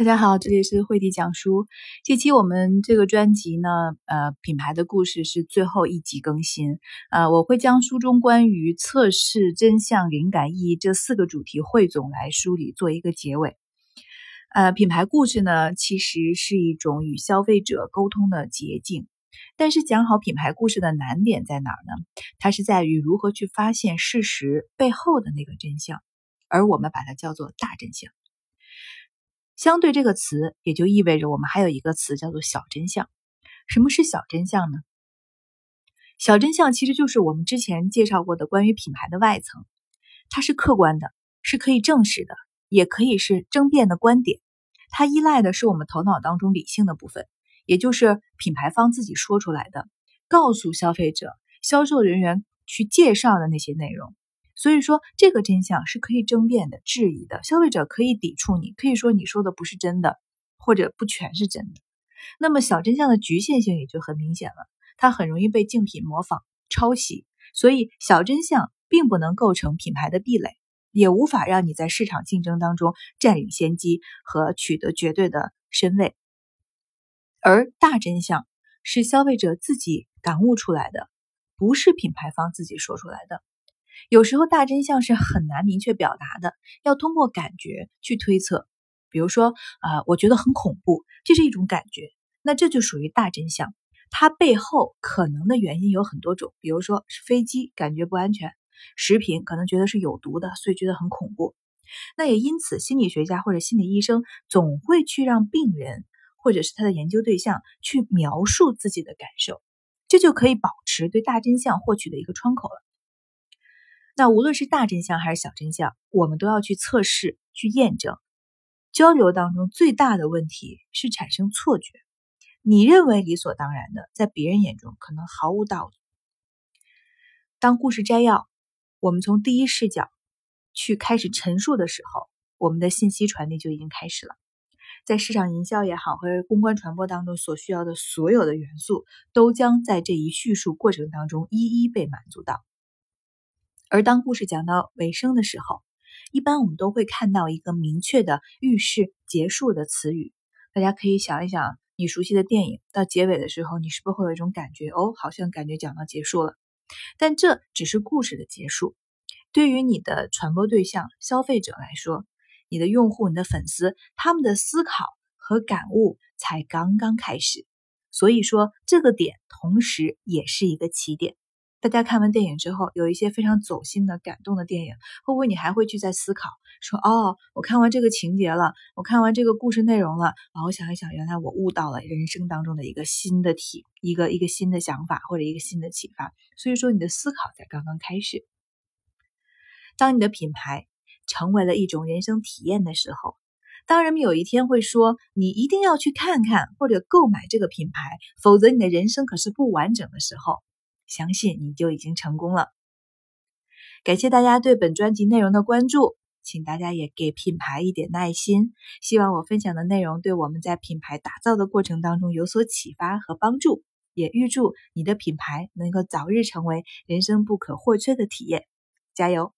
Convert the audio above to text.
大家好，这里是慧迪讲书。这期我们这个专辑呢，呃，品牌的故事是最后一集更新。呃，我会将书中关于测试真相、灵感、意义这四个主题汇总来梳理，做一个结尾。呃，品牌故事呢，其实是一种与消费者沟通的捷径。但是讲好品牌故事的难点在哪儿呢？它是在于如何去发现事实背后的那个真相，而我们把它叫做大真相。相对这个词，也就意味着我们还有一个词叫做小真相。什么是小真相呢？小真相其实就是我们之前介绍过的关于品牌的外层，它是客观的，是可以证实的，也可以是争辩的观点。它依赖的是我们头脑当中理性的部分，也就是品牌方自己说出来的，告诉消费者、销售人员去介绍的那些内容。所以说，这个真相是可以争辩的、质疑的，消费者可以抵触你，可以说你说的不是真的，或者不全是真的。那么小真相的局限性也就很明显了，它很容易被竞品模仿、抄袭，所以小真相并不能构成品牌的壁垒，也无法让你在市场竞争当中占领先机和取得绝对的身位。而大真相是消费者自己感悟出来的，不是品牌方自己说出来的。有时候大真相是很难明确表达的，要通过感觉去推测。比如说，啊，我觉得很恐怖，这是一种感觉，那这就属于大真相。它背后可能的原因有很多种，比如说是飞机感觉不安全，食品可能觉得是有毒的，所以觉得很恐怖。那也因此，心理学家或者心理医生总会去让病人或者是他的研究对象去描述自己的感受，这就可以保持对大真相获取的一个窗口了。那无论是大真相还是小真相，我们都要去测试、去验证。交流当中最大的问题是产生错觉，你认为理所当然的，在别人眼中可能毫无道理。当故事摘要，我们从第一视角去开始陈述的时候，我们的信息传递就已经开始了。在市场营销也好，或者公关传播当中所需要的所有的元素，都将在这一叙述过程当中一一被满足到。而当故事讲到尾声的时候，一般我们都会看到一个明确的预示结束的词语。大家可以想一想，你熟悉的电影到结尾的时候，你是不是会有一种感觉？哦，好像感觉讲到结束了。但这只是故事的结束。对于你的传播对象消费者来说，你的用户、你的粉丝，他们的思考和感悟才刚刚开始。所以说，这个点同时也是一个起点。大家看完电影之后，有一些非常走心的、感动的电影，会不会你还会去再思考，说哦，我看完这个情节了，我看完这个故事内容了，啊，我想一想，原来我悟到了人生当中的一个新的体，一个一个新的想法或者一个新的启发。所以说，你的思考才刚刚开始。当你的品牌成为了一种人生体验的时候，当人们有一天会说你一定要去看看或者购买这个品牌，否则你的人生可是不完整的时候。相信你就已经成功了。感谢大家对本专辑内容的关注，请大家也给品牌一点耐心。希望我分享的内容对我们在品牌打造的过程当中有所启发和帮助，也预祝你的品牌能够早日成为人生不可或缺的体验。加油！